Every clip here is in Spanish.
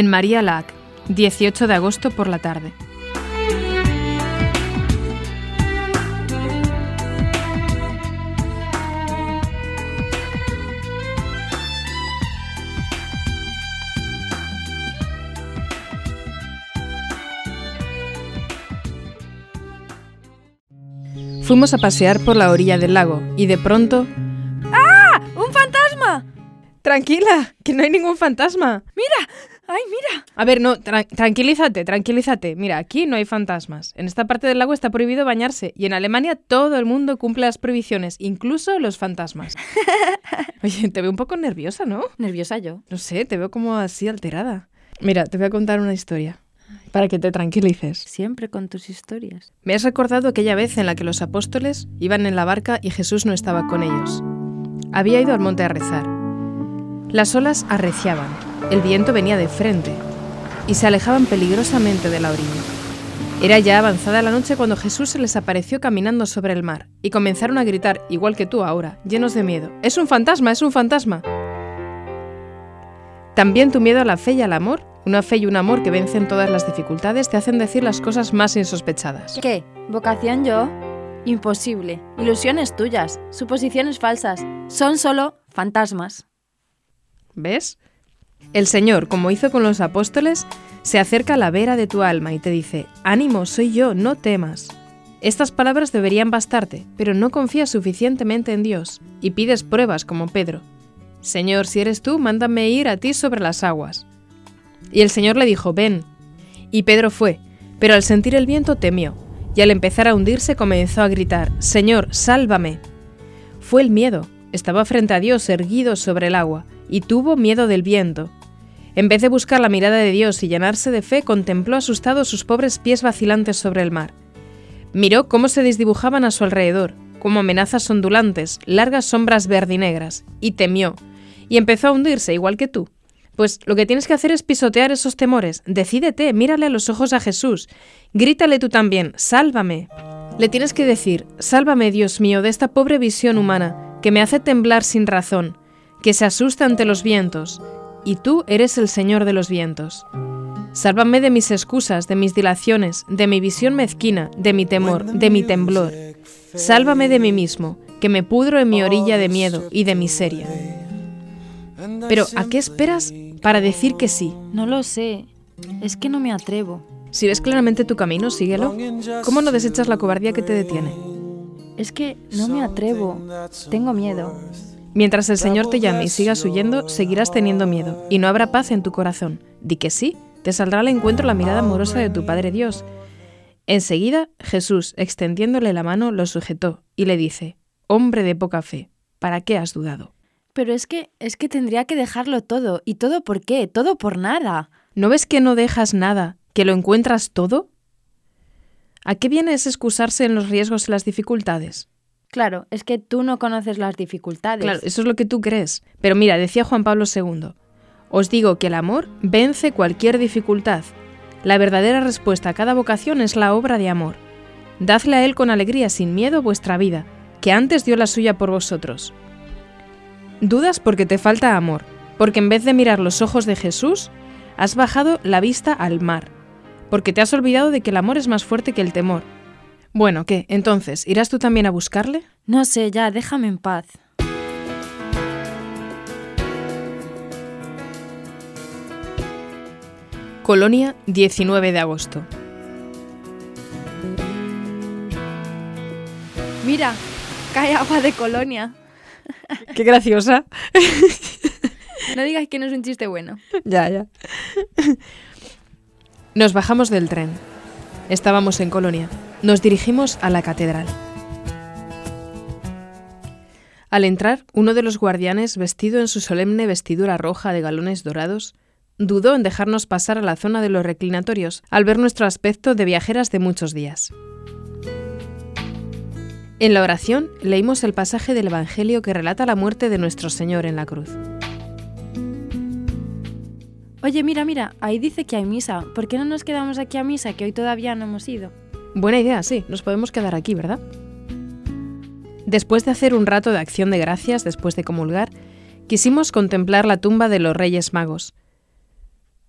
En María Lac, 18 de agosto por la tarde. Fuimos a pasear por la orilla del lago y de pronto... ¡Ah! ¡Un fantasma! Tranquila, que no hay ningún fantasma. ¡Mira! ¡Ay, mira! A ver, no, tra- tranquilízate, tranquilízate. Mira, aquí no hay fantasmas. En esta parte del lago está prohibido bañarse y en Alemania todo el mundo cumple las prohibiciones, incluso los fantasmas. Oye, te veo un poco nerviosa, ¿no? Nerviosa yo. No sé, te veo como así alterada. Mira, te voy a contar una historia para que te tranquilices. Siempre con tus historias. Me has recordado aquella vez en la que los apóstoles iban en la barca y Jesús no estaba con ellos. Había ido al monte a rezar. Las olas arreciaban, el viento venía de frente y se alejaban peligrosamente de la orilla. Era ya avanzada la noche cuando Jesús se les apareció caminando sobre el mar y comenzaron a gritar, igual que tú ahora, llenos de miedo, ¡Es un fantasma, es un fantasma! También tu miedo a la fe y al amor, una fe y un amor que vencen todas las dificultades, te hacen decir las cosas más insospechadas. ¿Qué? ¿Vocación yo? Imposible. Ilusiones tuyas. Suposiciones falsas. Son solo fantasmas. ¿Ves? El Señor, como hizo con los apóstoles, se acerca a la vera de tu alma y te dice, ánimo, soy yo, no temas. Estas palabras deberían bastarte, pero no confías suficientemente en Dios y pides pruebas como Pedro. Señor, si eres tú, mándame ir a ti sobre las aguas. Y el Señor le dijo, ven. Y Pedro fue, pero al sentir el viento temió, y al empezar a hundirse comenzó a gritar, Señor, sálvame. Fue el miedo, estaba frente a Dios erguido sobre el agua, y tuvo miedo del viento. En vez de buscar la mirada de Dios y llenarse de fe, contempló asustado sus pobres pies vacilantes sobre el mar. Miró cómo se desdibujaban a su alrededor, como amenazas ondulantes, largas sombras verdinegras, y temió, y empezó a hundirse igual que tú. Pues lo que tienes que hacer es pisotear esos temores. Decídete, mírale a los ojos a Jesús. Grítale tú también, sálvame. Le tienes que decir, sálvame, Dios mío, de esta pobre visión humana, que me hace temblar sin razón, que se asusta ante los vientos, y tú eres el Señor de los vientos. Sálvame de mis excusas, de mis dilaciones, de mi visión mezquina, de mi temor, de mi temblor. Sálvame de mí mismo, que me pudro en mi orilla de miedo y de miseria. Pero, ¿a qué esperas para decir que sí? No lo sé. Es que no me atrevo. Si ves claramente tu camino, síguelo. ¿Cómo no desechas la cobardía que te detiene? Es que no me atrevo. Tengo miedo. Mientras el Señor te llame y sigas huyendo, seguirás teniendo miedo, y no habrá paz en tu corazón. Di que sí, te saldrá al encuentro la mirada amorosa de tu Padre Dios. Enseguida, Jesús, extendiéndole la mano, lo sujetó y le dice, Hombre de poca fe, ¿para qué has dudado? Pero es que, es que tendría que dejarlo todo. ¿Y todo por qué? Todo por nada. ¿No ves que no dejas nada, que lo encuentras todo? ¿A qué viene ese excusarse en los riesgos y las dificultades? Claro, es que tú no conoces las dificultades. Claro, eso es lo que tú crees. Pero mira, decía Juan Pablo II, os digo que el amor vence cualquier dificultad. La verdadera respuesta a cada vocación es la obra de amor. Dadle a Él con alegría, sin miedo, vuestra vida, que antes dio la suya por vosotros. Dudas porque te falta amor, porque en vez de mirar los ojos de Jesús, has bajado la vista al mar, porque te has olvidado de que el amor es más fuerte que el temor. Bueno, ¿qué? Entonces, ¿irás tú también a buscarle? No sé, ya, déjame en paz. Colonia, 19 de agosto. Mira, cae agua de colonia. Qué graciosa. No digas que no es un chiste bueno. Ya, ya. Nos bajamos del tren. Estábamos en Colonia. Nos dirigimos a la catedral. Al entrar, uno de los guardianes, vestido en su solemne vestidura roja de galones dorados, dudó en dejarnos pasar a la zona de los reclinatorios al ver nuestro aspecto de viajeras de muchos días. En la oración leímos el pasaje del Evangelio que relata la muerte de nuestro Señor en la cruz. Oye, mira, mira, ahí dice que hay misa. ¿Por qué no nos quedamos aquí a misa, que hoy todavía no hemos ido? Buena idea, sí, nos podemos quedar aquí, ¿verdad? Después de hacer un rato de acción de gracias después de comulgar, quisimos contemplar la tumba de los Reyes Magos.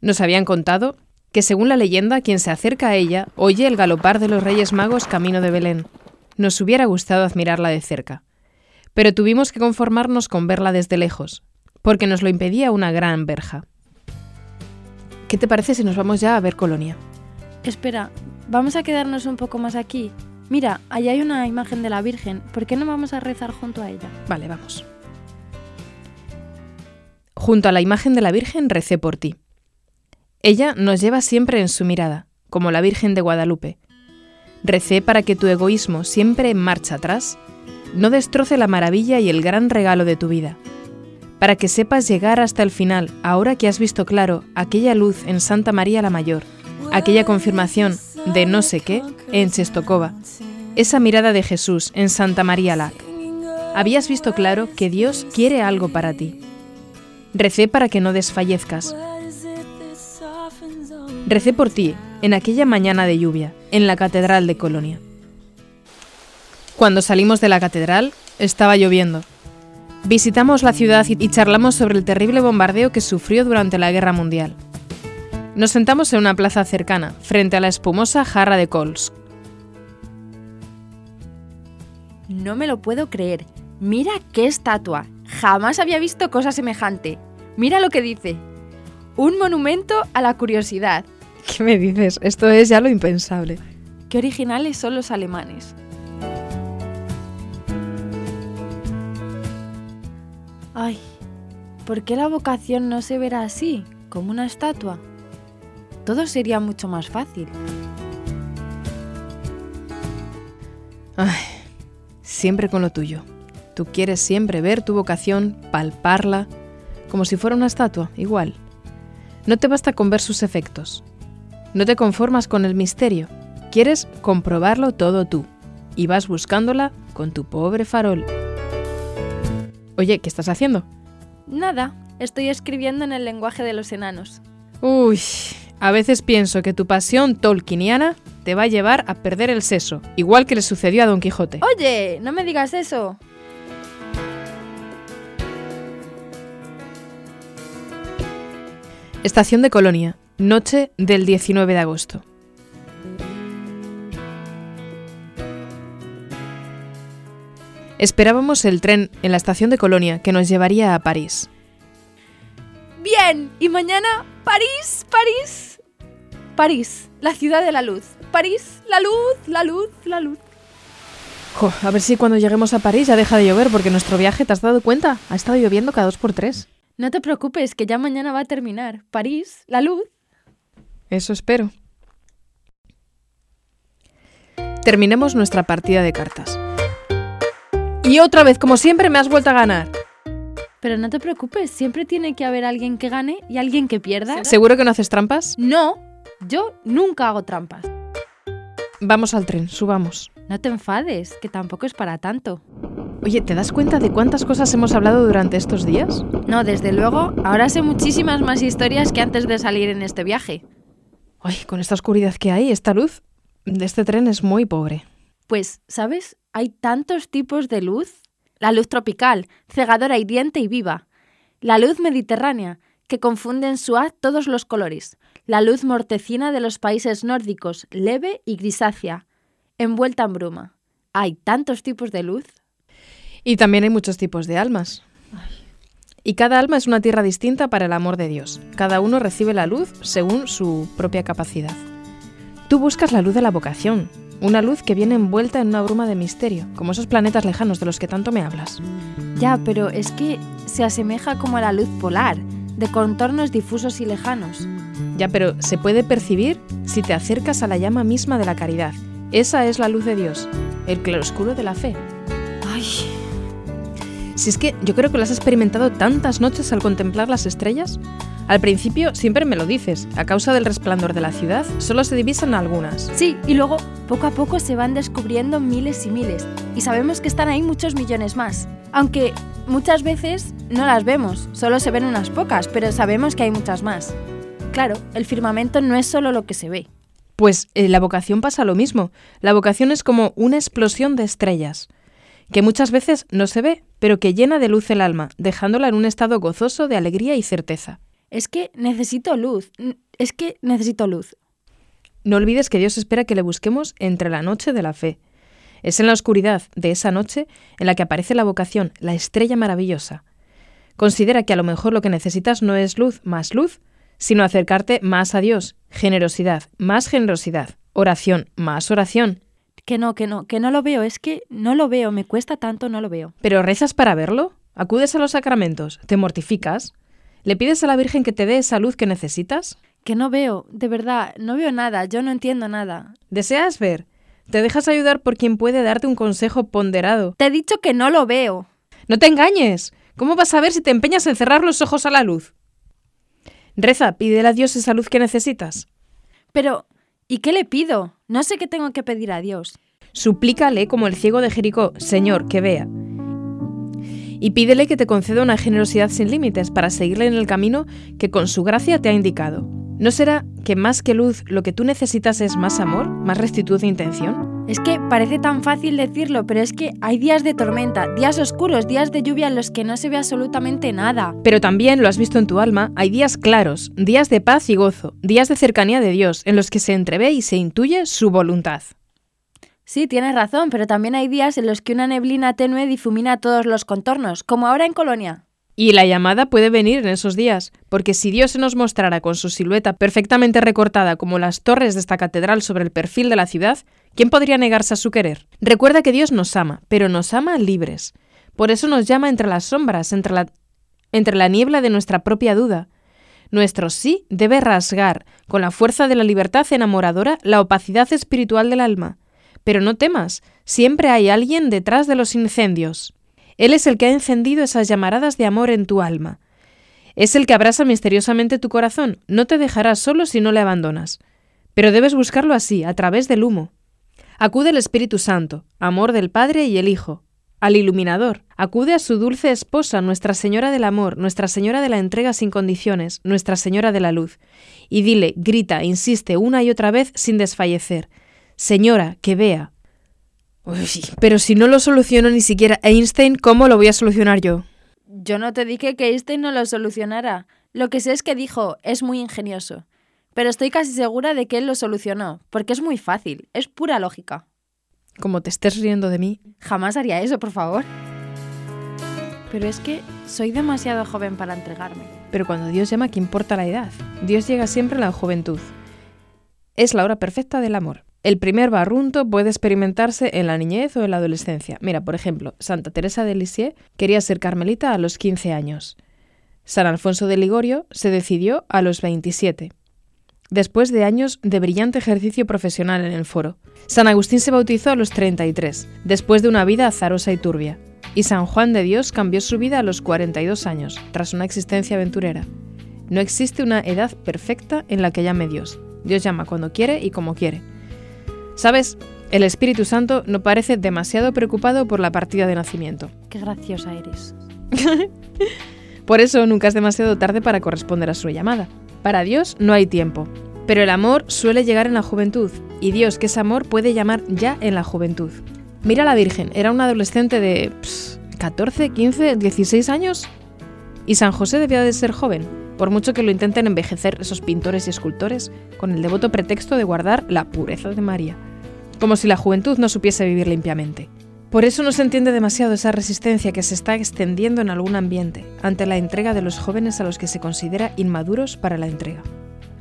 Nos habían contado que según la leyenda quien se acerca a ella oye el galopar de los Reyes Magos camino de Belén. Nos hubiera gustado admirarla de cerca, pero tuvimos que conformarnos con verla desde lejos, porque nos lo impedía una gran verja. ¿Qué te parece si nos vamos ya a ver Colonia? Espera, vamos a quedarnos un poco más aquí. Mira, allá hay una imagen de la Virgen. ¿Por qué no vamos a rezar junto a ella? Vale, vamos. Junto a la imagen de la Virgen recé por ti. Ella nos lleva siempre en su mirada, como la Virgen de Guadalupe. Recé para que tu egoísmo, siempre en marcha atrás, no destroce la maravilla y el gran regalo de tu vida, para que sepas llegar hasta el final, ahora que has visto claro aquella luz en Santa María la Mayor, aquella confirmación de no sé qué en Chestokova, esa mirada de Jesús en Santa María Lac. Habías visto claro que Dios quiere algo para ti. Recé para que no desfallezcas. Recé por ti en aquella mañana de lluvia, en la Catedral de Colonia. Cuando salimos de la catedral, estaba lloviendo. Visitamos la ciudad y charlamos sobre el terrible bombardeo que sufrió durante la Guerra Mundial. Nos sentamos en una plaza cercana, frente a la espumosa jarra de Kolsk. No me lo puedo creer. Mira qué estatua. Jamás había visto cosa semejante. Mira lo que dice. Un monumento a la curiosidad. ¿Qué me dices? Esto es ya lo impensable. Qué originales son los alemanes. Ay, ¿por qué la vocación no se verá así, como una estatua? Todo sería mucho más fácil. Ay, siempre con lo tuyo. Tú quieres siempre ver tu vocación, palparla, como si fuera una estatua, igual. No te basta con ver sus efectos. No te conformas con el misterio. Quieres comprobarlo todo tú. Y vas buscándola con tu pobre farol. Oye, ¿qué estás haciendo? Nada, estoy escribiendo en el lenguaje de los enanos. Uy, a veces pienso que tu pasión tolkieniana te va a llevar a perder el seso, igual que le sucedió a Don Quijote. Oye, no me digas eso. Estación de Colonia, noche del 19 de agosto. Esperábamos el tren en la estación de Colonia que nos llevaría a París. Bien, y mañana París, París. París, la ciudad de la luz. París, la luz, la luz, la luz. Jo, a ver si cuando lleguemos a París ya deja de llover, porque nuestro viaje, ¿te has dado cuenta? Ha estado lloviendo cada dos por tres. No te preocupes, que ya mañana va a terminar. París, la luz. Eso espero. Terminemos nuestra partida de cartas. Y otra vez, como siempre, me has vuelto a ganar. Pero no te preocupes, siempre tiene que haber alguien que gane y alguien que pierda. ¿Seguro que no haces trampas? No, yo nunca hago trampas. Vamos al tren, subamos. No te enfades, que tampoco es para tanto. Oye, ¿te das cuenta de cuántas cosas hemos hablado durante estos días? No, desde luego, ahora sé muchísimas más historias que antes de salir en este viaje. Ay, con esta oscuridad que hay, esta luz de este tren es muy pobre. Pues, ¿sabes? Hay tantos tipos de luz. La luz tropical, cegadora, hiriente y viva. La luz mediterránea, que confunde en su haz todos los colores. La luz mortecina de los países nórdicos, leve y grisácea, envuelta en bruma. Hay tantos tipos de luz. Y también hay muchos tipos de almas. Y cada alma es una tierra distinta para el amor de Dios. Cada uno recibe la luz según su propia capacidad. Tú buscas la luz de la vocación, una luz que viene envuelta en una bruma de misterio, como esos planetas lejanos de los que tanto me hablas. Ya, pero es que se asemeja como a la luz polar, de contornos difusos y lejanos. Ya, pero se puede percibir si te acercas a la llama misma de la caridad. Esa es la luz de Dios, el claroscuro de la fe. Ay, Si es que yo creo que lo has experimentado tantas noches al contemplar las estrellas. Al principio siempre me lo dices, a causa del resplandor de la ciudad solo se divisan algunas. sí, y luego poco a poco se van descubriendo miles y miles, y sabemos que están ahí muchos millones más. Aunque muchas veces no las vemos, solo se ven unas pocas, pero sabemos que hay muchas más. Claro, el firmamento no es solo lo que se ve. Pues en la vocación pasa lo mismo. La vocación es como una explosión de estrellas, que muchas veces no se ve, pero que llena de luz el alma, dejándola en un estado gozoso de alegría y certeza. Es que necesito luz, es que necesito luz. No olvides que Dios espera que le busquemos entre la noche de la fe. Es en la oscuridad de esa noche en la que aparece la vocación, la estrella maravillosa. Considera que a lo mejor lo que necesitas no es luz más luz, sino acercarte más a Dios, generosidad más generosidad, oración más oración. Que no, que no, que no lo veo, es que no lo veo, me cuesta tanto, no lo veo. ¿Pero rezas para verlo? ¿Acudes a los sacramentos? ¿Te mortificas? ¿Le pides a la Virgen que te dé esa luz que necesitas? Que no veo, de verdad, no veo nada, yo no entiendo nada. ¿Deseas ver? ¿Te dejas ayudar por quien puede darte un consejo ponderado? Te he dicho que no lo veo. ¡No te engañes! ¿Cómo vas a ver si te empeñas en cerrar los ojos a la luz? Reza, pídele a Dios esa luz que necesitas. Pero, ¿y qué le pido? No sé qué tengo que pedir a Dios. Suplícale como el ciego de Jericó, Señor, que vea. Y pídele que te conceda una generosidad sin límites para seguirle en el camino que con su gracia te ha indicado. ¿No será que más que luz lo que tú necesitas es más amor, más rectitud de intención? Es que parece tan fácil decirlo, pero es que hay días de tormenta, días oscuros, días de lluvia en los que no se ve absolutamente nada. Pero también, lo has visto en tu alma, hay días claros, días de paz y gozo, días de cercanía de Dios, en los que se entrevé y se intuye su voluntad. Sí, tienes razón, pero también hay días en los que una neblina tenue difumina todos los contornos, como ahora en Colonia. Y la llamada puede venir en esos días, porque si Dios se nos mostrara con su silueta perfectamente recortada como las torres de esta catedral sobre el perfil de la ciudad, ¿quién podría negarse a su querer? Recuerda que Dios nos ama, pero nos ama libres. Por eso nos llama entre las sombras, entre la, entre la niebla de nuestra propia duda. Nuestro sí debe rasgar, con la fuerza de la libertad enamoradora, la opacidad espiritual del alma. Pero no temas, siempre hay alguien detrás de los incendios. Él es el que ha encendido esas llamaradas de amor en tu alma. Es el que abrasa misteriosamente tu corazón. No te dejará solo si no le abandonas. Pero debes buscarlo así, a través del humo. Acude al Espíritu Santo, amor del Padre y el Hijo, al iluminador. Acude a su dulce esposa, Nuestra Señora del Amor, Nuestra Señora de la Entrega sin condiciones, Nuestra Señora de la Luz. Y dile, grita, insiste una y otra vez sin desfallecer. Señora, que vea. Uy, pero si no lo soluciono ni siquiera Einstein, ¿cómo lo voy a solucionar yo? Yo no te dije que Einstein no lo solucionara. Lo que sé es que dijo, es muy ingenioso. Pero estoy casi segura de que él lo solucionó, porque es muy fácil, es pura lógica. Como te estés riendo de mí. Jamás haría eso, por favor. Pero es que soy demasiado joven para entregarme. Pero cuando Dios llama, ¿qué importa la edad? Dios llega siempre a la juventud. Es la hora perfecta del amor. El primer barrunto puede experimentarse en la niñez o en la adolescencia. Mira, por ejemplo, Santa Teresa de Lisieux quería ser carmelita a los 15 años. San Alfonso de Ligorio se decidió a los 27, después de años de brillante ejercicio profesional en el foro. San Agustín se bautizó a los 33, después de una vida azarosa y turbia. Y San Juan de Dios cambió su vida a los 42 años, tras una existencia aventurera. No existe una edad perfecta en la que llame Dios. Dios llama cuando quiere y como quiere. ¿Sabes? El Espíritu Santo no parece demasiado preocupado por la partida de nacimiento. Qué graciosa eres. Por eso nunca es demasiado tarde para corresponder a su llamada. Para Dios no hay tiempo. Pero el amor suele llegar en la juventud, y Dios, que es amor, puede llamar ya en la juventud. Mira a la Virgen, era una adolescente de pss, 14, 15, 16 años. Y San José debía de ser joven, por mucho que lo intenten envejecer esos pintores y escultores, con el devoto pretexto de guardar la pureza de María. Como si la juventud no supiese vivir limpiamente. Por eso no se entiende demasiado esa resistencia que se está extendiendo en algún ambiente ante la entrega de los jóvenes a los que se considera inmaduros para la entrega.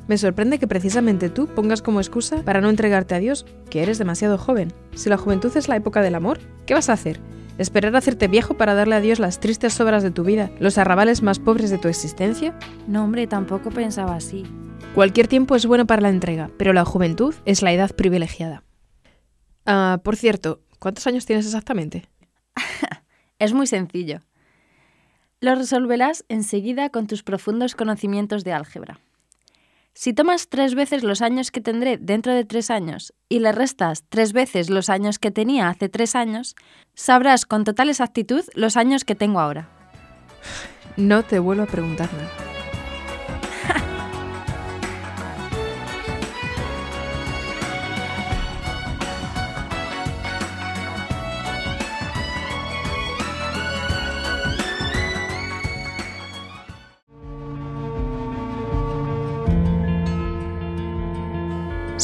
Me sorprende que precisamente tú pongas como excusa para no entregarte a Dios que eres demasiado joven. Si la juventud es la época del amor, ¿qué vas a hacer? ¿Esperar a hacerte viejo para darle a Dios las tristes obras de tu vida, los arrabales más pobres de tu existencia? No, hombre, tampoco pensaba así. Cualquier tiempo es bueno para la entrega, pero la juventud es la edad privilegiada. Ah, por cierto, ¿cuántos años tienes exactamente? es muy sencillo. Lo resolverás enseguida con tus profundos conocimientos de álgebra. Si tomas tres veces los años que tendré dentro de tres años y le restas tres veces los años que tenía hace tres años, sabrás con total exactitud los años que tengo ahora. No te vuelvo a preguntar nada.